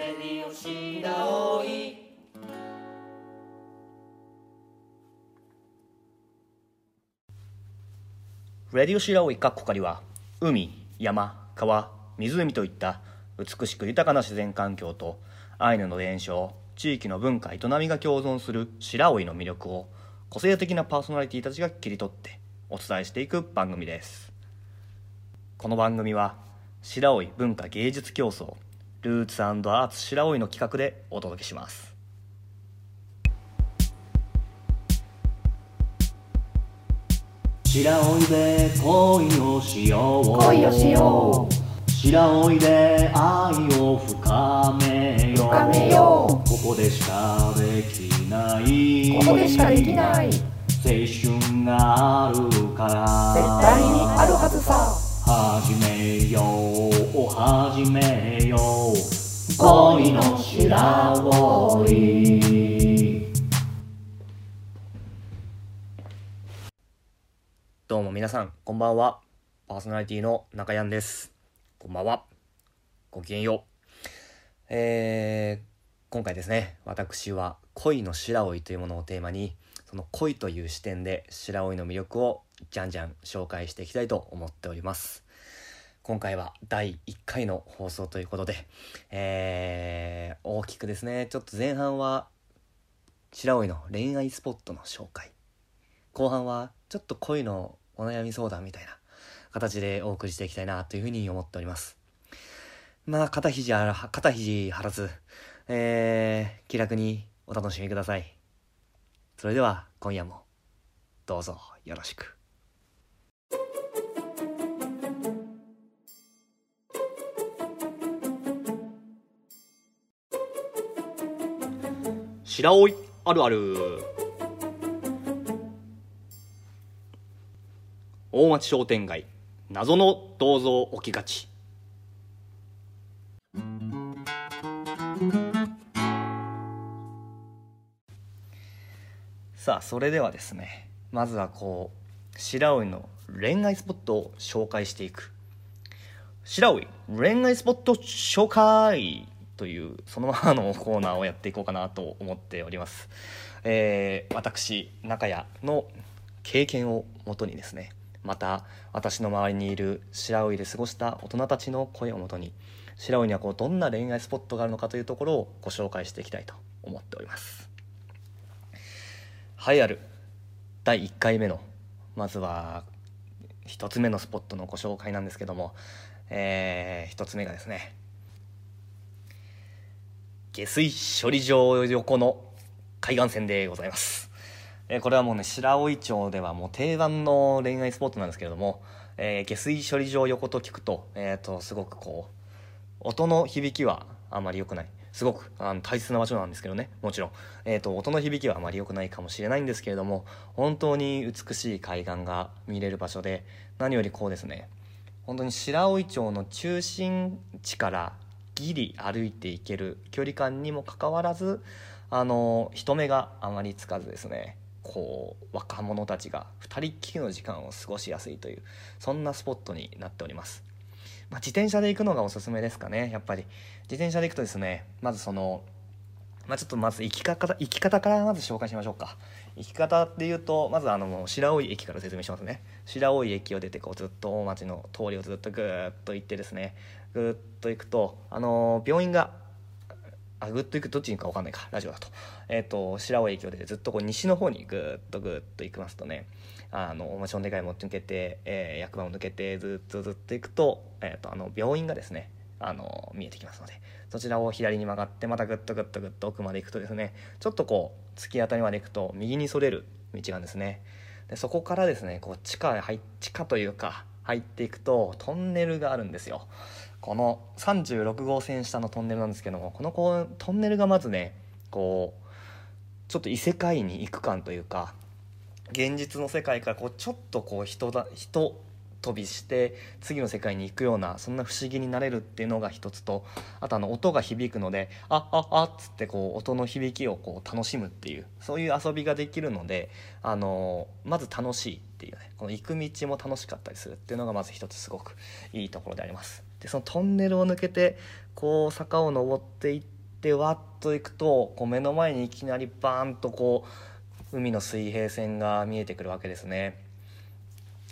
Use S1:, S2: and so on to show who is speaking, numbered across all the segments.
S1: レディオシダオイ
S2: レディオシラオイカッコカリは海山川湖といった美しく豊かな自然環境とアイヌの伝承地域の文化営みが共存する白老の魅力を個性的なパーソナリティたちが切り取ってお伝えしていく番組です。この番組は白老文化芸術競争ルーツアーツ白老の企画でお届けします。
S3: 白老で恋をしよう。
S4: 恋をしよう
S3: 白老で愛を深めよう。
S4: 深めよう。
S3: ここでしかできない。
S4: ここでしかできない。絶
S3: 青春があるから。
S4: 対にあるはずさ
S3: 始めよう。始めよう。恋の白老
S2: どうも皆さんこんばんは。パーソナリティの中山です。こんばんは。ごきげんよう。えー、今回ですね私は恋の白老というものをテーマにその恋という視点で白老の魅力をじゃんじゃん紹介していきたいと思っております。今回は第1回の放送ということで、えー、大きくですねちょっと前半は白老の恋愛スポットの紹介。後半はちょっと恋のお悩み相談みたいな形でお送りしていきたいなというふうに思っております。まあ肩肘あら肩肘張らずえー、気楽にお楽しみください。それでは今夜もどうぞよろしく。白老あるある。大町商店街謎の銅像置きがち。さあそれではですねまずはこう白老の恋愛スポットを紹介していく。白老恋愛スポット紹介というそのままのコーナーをやっていこうかなと思っております。えー、私中谷の経験をもとにですねまた私の周りにいる白老で過ごした大人たちの声をもとに白老にはこうどんな恋愛スポットがあるのかというところをご紹介していきたいと思っております。栄えある。第1回目のまずは1つ目のスポットのご紹介なんですけども、えー、1つ目がですね下水処理場横の海岸線でございます、えーこれはもうね白老町ではもう定番の恋愛スポットなんですけれども、えー下水処理場横と聞くと,、えー、とすごくこう音の響きはあまり良くない。すごくあの大切な場所なんですけどね。もちろん、えー、と音の響きはあまり良くないかもしれないんですけれども本当に美しい海岸が見れる場所で何よりこうですね。本当に白老町の中心地からギリ歩いていける距離感にもかかわらずあの人目があまりつかずですね。こう若者たちが2人っきりの時間を過ごしやすいというそんなスポットになっております、まあ、自転車で行くのがおすすめですかねやっぱり。自転車で行くとですねまずそのまあ、ちょっとまず行き方行き方からまず紹介しましょうか。行き方っていうとまずあの白老駅から説明しますね。白老駅を出てこうずっと大町の通りをずっとぐーっと行ってですねぐーっと行くとあの病院があぐっと行くどっちに行くか分かんないかラジオだと,、えー、と白老駅を出てずっとこう西の方にぐーっとぐーっと行きますとねあの大町のでかいも抜けて、えー役場を抜けてずっとずっと行くと,、えー、とあの病院がですねあの見えてきますのでそちらを左に曲がってまたぐっとぐっとぐっと奥まで行くとですねちょっとこう突き当たりまで行くと右にそれる道があるんですねでそこからですねこう地下へ入っ地下というか入っていくとトンネルがあるんですよ。この36号線下のトンネルなんですけどもこのこうトンネルがまずねこうちょっと異世界に行く感というか現実の世界からこうちょっとこう人だ人飛びして次の世界に行くようなそんな不思議になれるっていうのが一つとあとあの音が響くので「あああっ」つってこう音の響きをこう楽しむっていうそういう遊びができるのであのまず楽しいっていうねこの行く道も楽しかったりするっていうのがまず一つすごくいいところであります。でそのトンネルを抜けてこう坂を登っていってわっと行くとこう目の前にいきなりバーンとこう海の水平線が見えてくるわけですね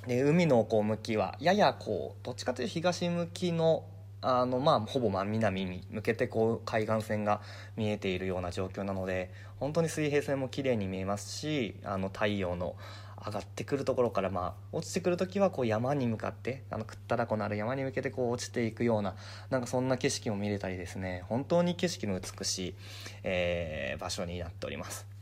S2: で海のこう向きはややこうどっちかというと東向きのあのまあほぼ真南に向けてこう海岸線が見えているような状況なので本当に水平線も綺麗に見えますしあの太陽の上がってくるところからまあ落ちてくる時はこう山に向かってあのくったらこのある山に向けてこう落ちていくようななんかそんな景色も見れたりですね本当に景色の美しい、えー場所になっております。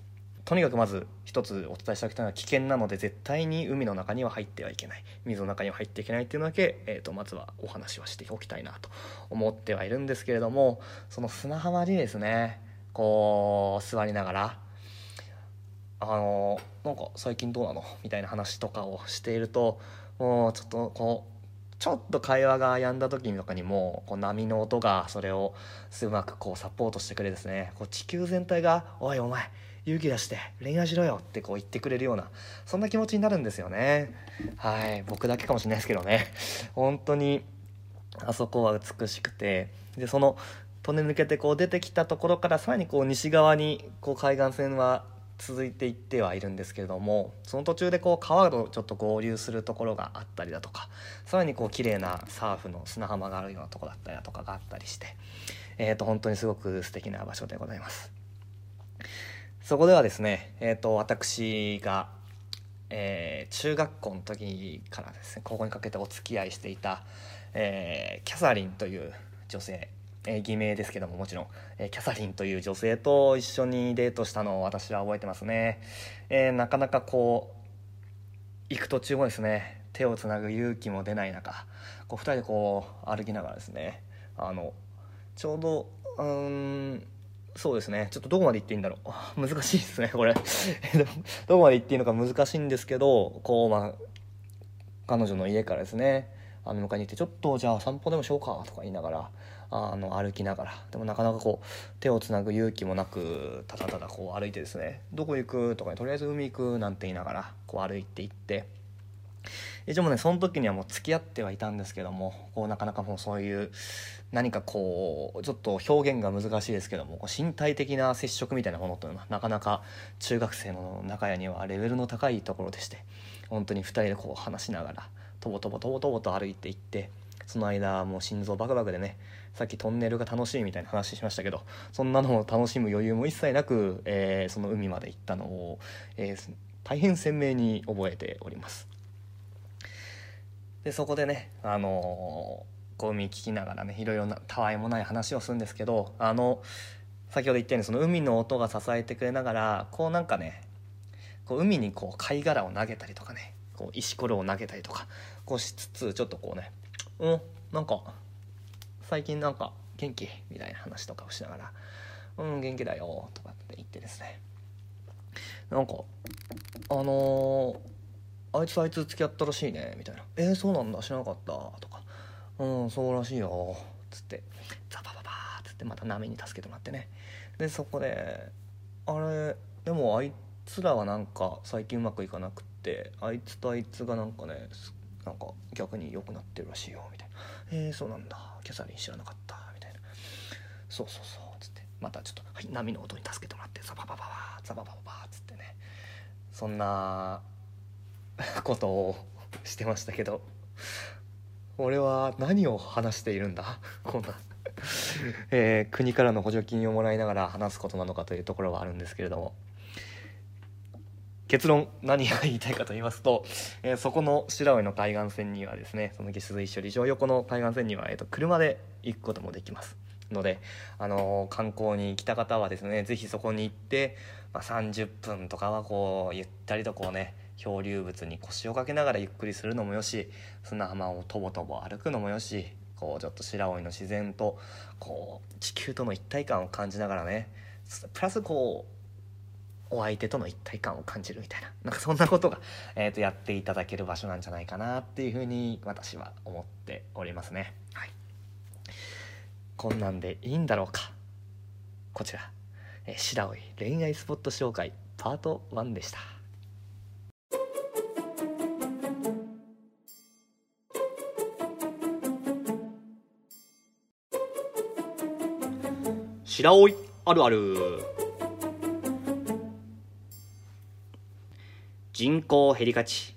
S2: とにかくまず一つお伝えしておきたいのは危険なので絶対に海の中には入ってはいけない。水の中には入っていけないっていうのだけ、えー、とまずはお話はしておきたいなと思ってはいるんですけれどもその砂浜にですねこう座りながらあのなんか最近どうなのみたいな話とかをしているともうちょっとこうちょっと会話が止んだ時とかにもこう波の音がそれをうまくこうサポートしてくれですねこう地球全体が「おいお前勇気出して恋愛しろよ」ってこう言ってくれるようなそんな気持ちになるんですよね。はい。僕だけかもしれないですけどね。本当にあそこは美しくて。でそのトンネル抜けてこう出てきたところからさらにこう西側にこう海岸線は続いていってはいるんですけれどもその途中でこう川とちょっと合流するところがあったりだとかさらにこう綺麗なサーフの砂浜があるようなとこだったりだとかがあったりして、えー、と本当にすごく素敵な場所でございます。そこではですね、えー、と私が、えー中学校の時からですね高校にかけてお付き合いしていた、えーキャサリンという女性、えー偽名ですけどももちろん、えーキャサリンという女性と一緒にデートしたのを私は覚えてますね、えーなかなかこう行く途中もですね手をつなぐ勇気も出ない中こう2人でこう歩きながらですねあのちょうどうんそうですね。ちょっとどこまで行っていいんだろう。難しいですねこれ。どこまで行っていいのか難しいんですけどこうまあ彼女の家からですね。あの迎えに行って「ちょっとじゃあ散歩でもしようか」とか言いながらあの歩きながら。でもなかなかこう手をつなぐ勇気もなくただただこう歩いてですね「どこ行く?」とかにとりあえず海行くなんて言いながらこう歩いていって。一応もうねその時にはもう付き合ってはいたんですけどもこうなかなかもうそういう何かこうちょっと表現が難しいですけども身体的な接触みたいなものというのはなかなか中学生の中屋にはレベルの高いところでして本当に2人でこう話しながらとぼとぼとぼとぼと歩いていってその間もう心臓バクバクでねさっきトンネルが楽しいみたいな話しましたけどそんなのを楽しむ余裕も一切なく、えーその海まで行ったのを、えー大変鮮明に覚えております。でそこでねあのーこう海聞きながらねいろいろなたわいもない話をするんですけどあの先ほど言ったようにその海の音が支えてくれながらこうなんかねこう海にこう貝殻を投げたりとかねこう石ころを投げたりとかこうしつつちょっとこうね「うんなんか最近なんか元気?」みたいな話とかをしながら「うん元気だよ」とかって言ってですね。なんかあのーあいつあいつ付き合ったらしいねみたいな「えー、そうなんだ知らなかった」とか「うんそうらしいよ」つって。ザバババーっつってまた波に助けてもらってね。でそこで「あれでもあいつらはなんか最近うまくいかなくってあいつとあいつがなんかねなんか逆に良くなってるらしいよ」みたいな「えー、そうなんだ。キャサリン知らなかった」みたいな「そうそうそう」つって。またちょっと、はい、波の音に助けてもらってザババババーザババババつってね。そんなことをしてましたけど。俺は何を話しているんだ？こんな、えー国からの補助金をもらいながら話すことなのかというところはあるんですけれども。結論何が言いたいかと言いますと、えーそこの白老の海岸線にはですねその下水処理場横の海岸線には、えーと車で行くこともできます。ので、あのー観光に来た方はですねぜひそこに行って、まあ、30分とかはこうゆったりとこうね漂流物に腰をかけながらゆっくりするのもよし砂浜をとぼとぼ歩くのもよしこうちょっと白老の自然とこう地球との一体感を感じながらねプラスこうお相手との一体感を感じるみたいななんかそんなことが、えー、とやっていただける場所なんじゃないかなっていうふうに私は思っておりますね。はい、こんなんでいいんだろうかこちら、えー白老恋愛スポット紹介パート1でした。白老あるある。人口減りがち。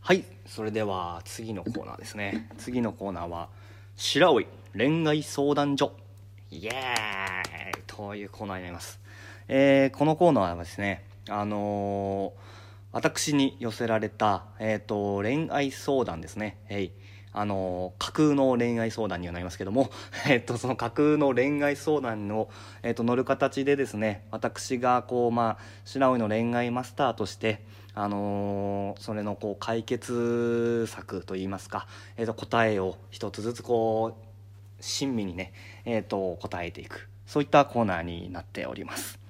S2: はいそれでは次のコーナーですね。次のコーナーは白老恋愛相談所。イエーイ。というコーナーになります、えーこのコーナーはですねあのー私に寄せられた、えー、と恋愛相談ですね、えいあのー架空の恋愛相談にはなりますけども、えー、とその架空の恋愛相談を、えー、と乗る形でですね私がこう、まあ、白老の恋愛マスターとして、あのーそれのこう解決策といいますか、えー、と答えを一つずつこう親身にね、えー、と答えていく。そういったコーナーになっております。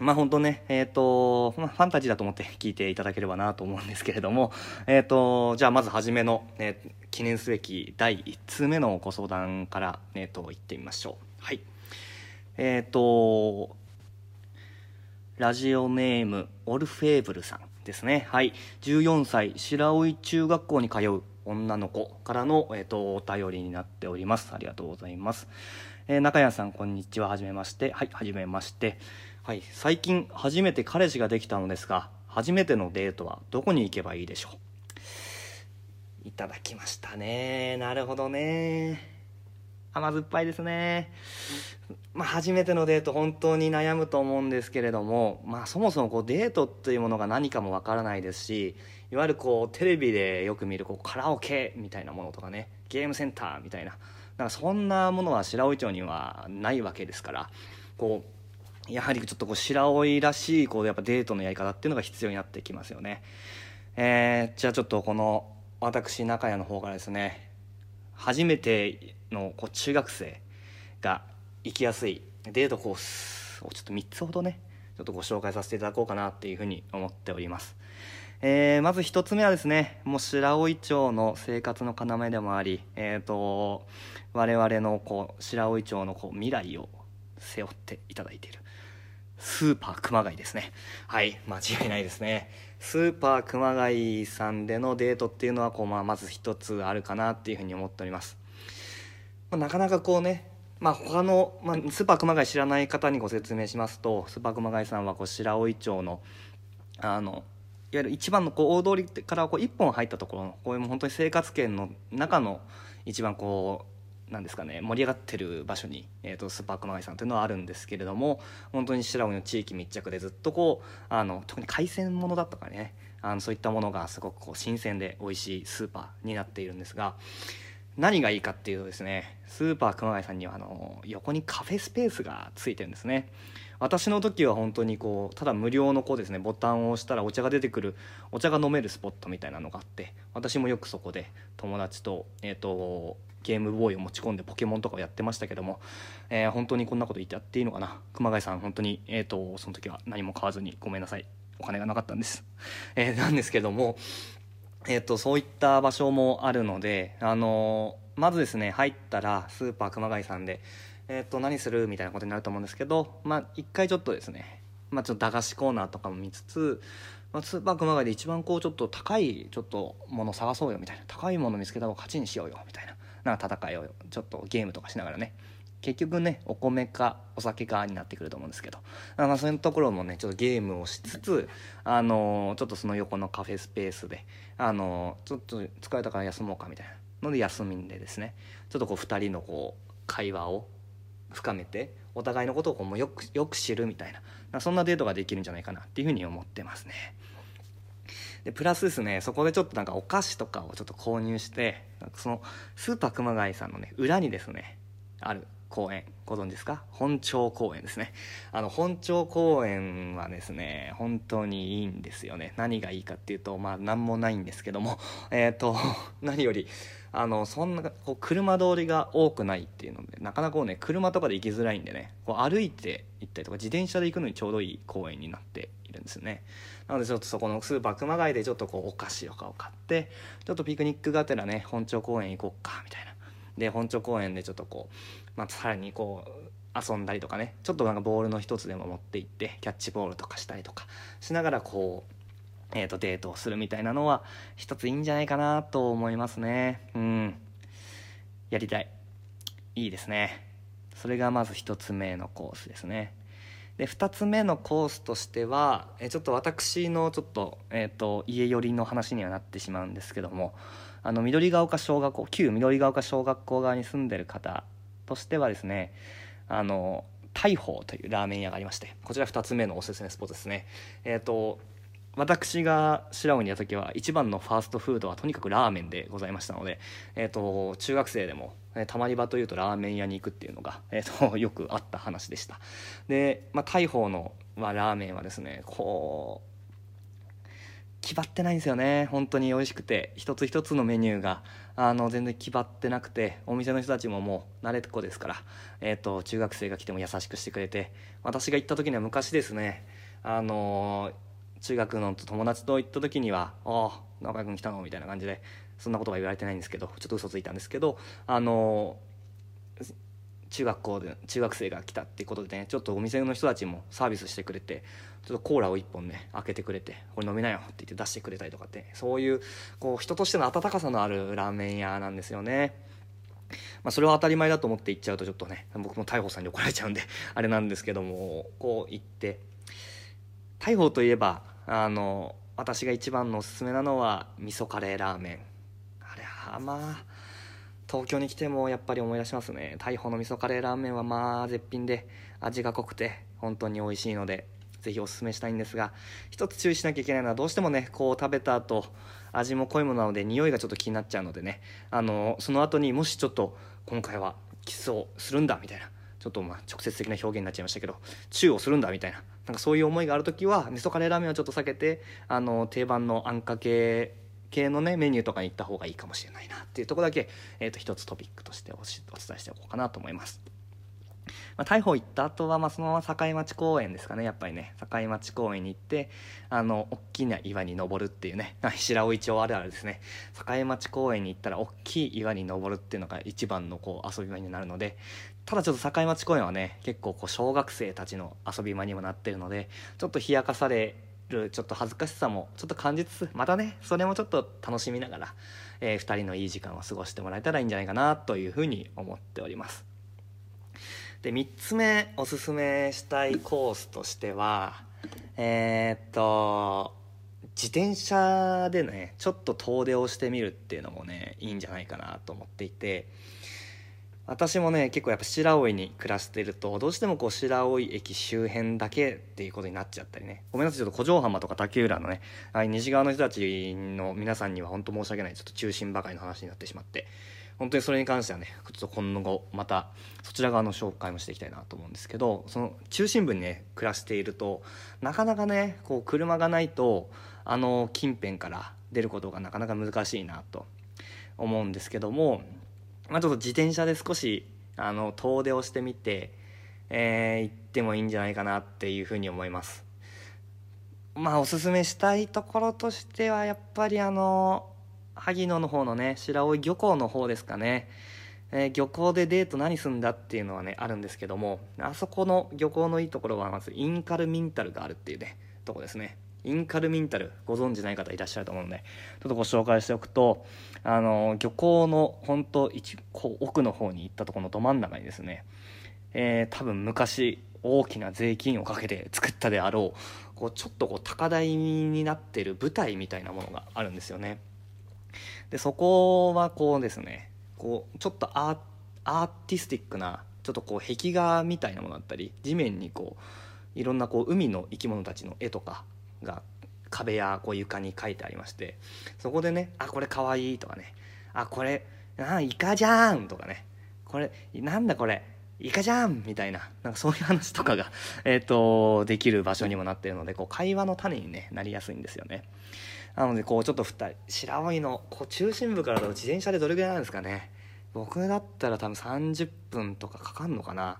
S2: まあ本当ね、えっ、と、まあ、ファンタジーだと思って聞いていただければなと思うんですけれども、えっ、と、じゃあまず初めの、えー記念すべき第1通目のご相談から、えっ、と、行ってみましょう。はい。えっ、と、ラジオネーム、オルフェーブルさんですね。はい。14歳、白老中学校に通う女の子からの、えっ、と、お便りになっております。ありがとうございます。えー中谷さん、こんにちは。はじめまして。はい、はじめまして。はい、最近初めて彼氏ができたのですが、初めてのデートはどこに行けばいいでしょう？いただきましたね。なるほどね。甘酸っぱいですね。まあ、初めてのデート本当に悩むと思うんですけれども、まあ、そもそもこうデートっていうものが何かもわからないですしいわゆるこうテレビでよく見るこうカラオケみたいなものとかねゲームセンターみたいななんかそんなものは白老町にはないわけですからこうやはりちょっとこう白老らしいこうやっぱデートのやり方っていうのが必要になってきますよね。えーじゃあちょっとこの私中谷の方からですね初めてのこう中学生が行きやすいデートコースをちょっと3つほどねちょっとご紹介させていただこうかなっていうふうに思っております、えーまず1つ目はですねもう白老町の生活の要でもあり、えー、と我々のこう白老町のこう未来を背負っていただいているスーパー熊谷ですね。はい。間違いないですね。スーパー熊谷さんでのデートっていうのはこう、まあ、まず一つあるかなっていうふうに思っております、まあなかなかこうねまあ他の、まあ、スーパー熊谷知らない方にご説明しますとスーパー熊谷さんはこう白老町のあのいわゆる一番のこう大通りからこう一本入ったところのこういうもう本当に生活圏の中の一番こうなんですかね盛り上がってる場所に、えー、とスーパー熊谷さんというのはあるんですけれども本当に白老の地域密着でずっとこうあの特に海鮮物だとかねあのそういったものがすごくこう新鮮で美味しいスーパーになっているんですが何がいいかっていうとですねスーパー熊谷さんにはあの横にカフェスペースがついてるんですね。私の時は本当にこうただ無料のこうですねボタンを押したらお茶が出てくるお茶が飲めるスポットみたいなのがあって私もよくそこで友達と,、えー、とゲームボーイを持ち込んでポケモンとかをやってましたけども、えー本当にこんなこと言ってやっていいのかな？熊谷さん本当に、えー、とその時は何も買わずにごめんなさい。お金がなかったんです、えーなんですけどもえっとそういった場所もあるので、あのまずですね入ったらスーパー熊谷さんで、えっと何するみたいなことになると思うんですけど、まあ、一回ちょっとですね、まあ、ちょっと駄菓子コーナーとかも見つつ、まあ、スーパー熊谷で一番こうちょっと高いちょっともの探そうよみたいな高いもの見つけた方が勝ちにしようよみたいななんか戦いをちょっとゲームとかしながらね。結局ねお米かお酒かになってくると思うんですけど。あまあそういうところもねちょっとゲームをしつつあのちょっとその横のカフェスペースであのちょっと疲れたから休もうかみたいなので休みんでですね。ちょっとこう2人のこう会話を深めてお互いのことをこうもうよくよく知るみたいな。そんなデートができるんじゃないかなっていうふうに思ってますね。でプラスですねそこでちょっとなんかお菓子とかをちょっと購入してそのスーパー熊谷さんのね裏にですねある公園ご存知ですか？本町公園ですね。あの本町公園はですね本当にいいんですよね。何がいいかっていうとまあ何もないんですけども。えっ、と 何よりあのそんなこう車通りが多くないっていうのでなかなかこうね車とかで行きづらいんでねこう歩いて行ったりとか自転車で行くのにちょうどいい公園になってるんですよね。なのでちょっとそこのスーパー熊谷でちょっとこうお菓子とかを買ってちょっとピクニックがてらね本町公園行こうかみたいな。で本町公園でちょっとこう、まあ、さらにこう遊んだりとかねちょっとなんかボールの一つでも持って行ってキャッチボールとかしたりとかしながらこうえー、とデートをするみたいなのは一ついいんじゃないかなと思いますね。うん。やりたい。いいですね。それがまず一つ目のコースですね。で2つ目のコースとしてはえちょっと私のちょっと,、えー、と家寄りの話にはなってしまうんですけどもあの緑ヶ丘小学校旧緑ヶ丘小学校側に住んでる方としてはですねあの大砲というラーメン屋がありましてこちら2つ目のおすすめスポットですね。えっ、と私が白尾にいた時は一番のファーストフードはとにかくラーメンでございましたので、えー、と中学生でも、えーたまり場というとラーメン屋に行くっていうのが、えー、とよくあった話でした。で、まあ、大砲の、まあ、ラーメンはですねこう決まってないんですよね。本当に美味しくて一つ一つのメニューがあの全然決まってなくてお店の人たちももう慣れっこですから、えー、と中学生が来ても優しくしてくれて私が行った時には昔ですねあの中学の友達と行った時には「ああ中居君来たの?」みたいな感じでそんなことは言われてないんですけどちょっと嘘ついたんですけどあの中学校で中学生が来たっていうことでねちょっとお店の人たちもサービスしてくれてちょっとコーラを1本ね開けてくれて「これ飲みなよ」って言って出してくれたりとかってそういうこう人としての温かさのあるラーメン屋なんですよね。まあ、それは当たり前だと思って行っちゃうとちょっとね僕も大鵬さんに怒られちゃうんであれなんですけどもこう行って大鵬といえばあの私が一番のおすすめなのは味噌カレーラーメン。あれはまあ東京に来てもやっぱり思い出しますね。大砲の味噌カレーラーメンはまあ絶品で味が濃くて本当に美味しいのでぜひおすすめしたいんですが一つ注意しなきゃいけないのはどうしてもねこう食べた後味も濃いものなので匂いがちょっと気になっちゃうのでね。あのその後にもしちょっと今回はキスをするんだみたいなちょっとまあ直接的な表現になっちゃいましたけどチューをするんだみたいななんかそういう思いがある時は味噌カレーラーメンはちょっと避けてあの定番のあんかけ系のねメニューとかに行った方がいいかもしれないなっていうとこだけ、えー、と一つトピックとしてお伝えしておこうかなと思います。まあ、逮捕行った後はまあそのまま境町公園ですかねやっぱりね境町公園に行ってあの大きな岩に登るっていうね白老町あるあるですね境町公園に行ったら大きい岩に登るっていうのが一番のこう遊び場になるのでただちょっと境町公園はね結構こう小学生たちの遊び場にもなってるのでちょっと冷やかされるちょっと恥ずかしさもちょっと感じつつまたねそれもちょっと楽しみながら、えー、2人のいい時間を過ごしてもらえたらいいんじゃないかなというふうに思っております。で3つ目おすすめしたいコースとしてはえー、っと自転車でねちょっと遠出をしてみるっていうのもねいいんじゃないかなと思っていて私もね結構やっぱ白老に暮らしてるとどうしてもこう白老駅周辺だけっていうことになっちゃったりね。ごめんなさいちょっと古城浜とか竹浦のね西側の人たちの皆さんには本当申し訳ないちょっと中心ばかりの話になってしまって。本当にそれに関してはねちょっと今後またそちら側の紹介もしていきたいなと思うんですけどその中心部にね暮らしているとなかなかねこう車がないとあの近辺から出ることがなかなか難しいなと思うんですけどもまあ、ちょっと自転車で少しあの遠出をしてみて、えー、行ってもいいんじゃないかなっていうふうに思います。まあおすすめしたいところとしてはやっぱりあの萩野の方のね白老漁港の方ですかね、えー、漁港でデート何すんだっていうのはねあるんですけどもあそこの漁港のいいところはまずインカルミンタルがあるっていうねとこですね。インカルミンタルご存知ない方いらっしゃると思うのでちょっとご紹介しておくとあの漁港の本当一こう奥の方に行ったところのど真ん中にですね、えー、多分昔大きな税金をかけて作ったであろうこうちょっとこう高台になってる舞台みたいなものがあるんですよね。でそこはこうですねこうちょっとアーアーティスティックなちょっとこう壁画みたいなものだったり地面にこういろんなこう海の生き物たちの絵とかが壁やこう床に書いてありましてそこでね「あこれかわいい」とかね「あこれあイカじゃん」とかね「これなんだこれイカじゃん」みたいななんかそういう話とかが、えーと、できる場所にもなってるのでこう会話の種に、ね、なりやすいんですよね。なのでこうちょっと2人白老のこう中心部からだと自転車でどれぐらいなんですかね。僕だったら多分30分とかかかんのかな。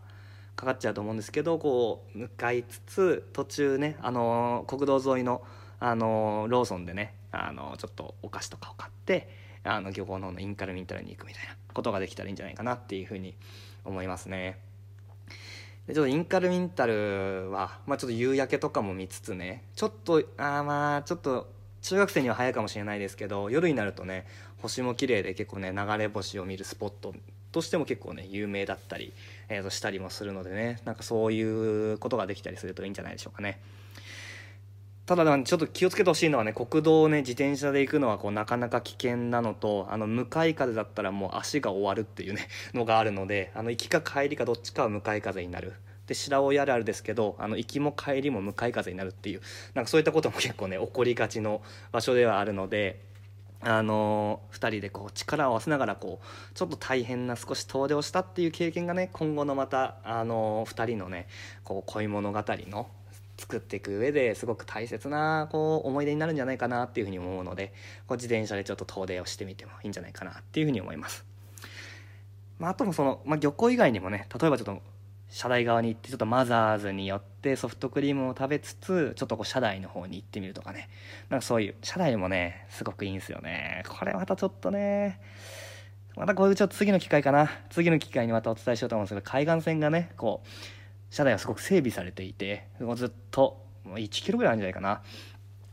S2: かかっちゃうと思うんですけどこう向かいつつ途中ね、あの国道沿いの、あのローソンでね、あのちょっとお菓子とかを買ってあの漁港の方のインカルミンタルに行くみたいなことができたらいいんじゃないかなっていうふうに思いますね。でちょっとインカルミンタルは、まあ、ちょっと夕焼けとかも見つつねちょっとあまあちょっと中学生には早いかもしれないですけど夜になるとね星も綺麗で結構ね流れ星を見るスポットとしても結構ね有名だったり、えー、としたりもするのでねなんかそういうことができたりするといいんじゃないでしょうかね。ただちょっと気をつけてほしいのはね国道をね自転車で行くのはこうなかなか危険なのとあの向かい風だったらもう足が終わるっていうね のがあるのであの行きか帰りかどっちかは向かい風になるで白老あるあるですけどあの行きも帰りも向かい風になるっていうなんかそういったことも結構ね起こりがちの場所ではあるのであの2人でこう力を合わせながらこうちょっと大変な少し遠出をしたっていう経験がね今後のまたあの2人のねこう恋物語の作っていく上ですごく大切なこう思い出になるんじゃないかなっていうふうに思うのでこう自転車でちょっと遠出をしてみてもいいんじゃないかなっていうふうに思います。まあ、あともその、まあ、漁港以外にもね例えばちょっと車台側に行ってちょっとマザーズに寄ってソフトクリームを食べつつちょっとこう車台の方に行ってみるとかね。なんかそういう車台もねすごくいいんですよね。これまたちょっとねまたこれちょっと次の機会かな。次の機会にまたお伝えしようと思うんですけど海岸線がねこう車内はすごく整備されていてずっともう1キロぐらいあるんじゃないかな。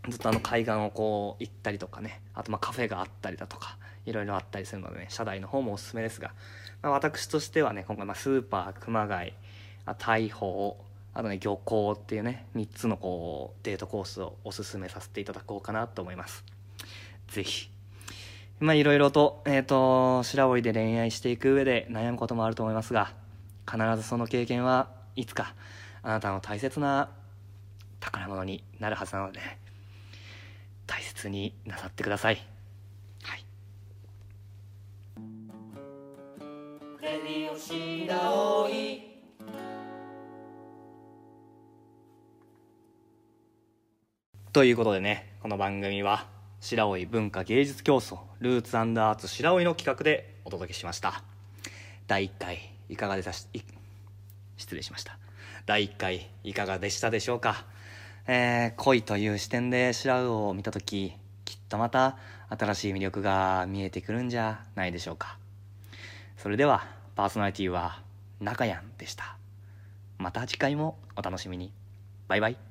S2: ずっとあの海岸をこう行ったりとかね。あとまカフェがあったりだとかいろいろあったりするのでね車内の方もおすすめですが、まあ、私としてはね今回まスーパー熊谷大砲あとね漁港っていうね3つのこうデートコースをおすすめさせていただこうかなと思います。是非まあいろいろと,、えーと白老で恋愛していく上で悩むこともあると思いますが必ずその経験はいつかあなたの大切な宝物になるはずなので大切になさってください。はい
S1: レディオシダオイ
S2: ということでねこの番組は白老文化芸術競争ルーツアーツ白老の企画でお届けしました。第1回いかがでした？い失礼しました。第1回いかがでしたでしょうか、えー、恋という視点で白魚を見た時きっとまた新しい魅力が見えてくるんじゃないでしょうか。それではパーソナリティは中やんでした。また次回もお楽しみに。バイバイ。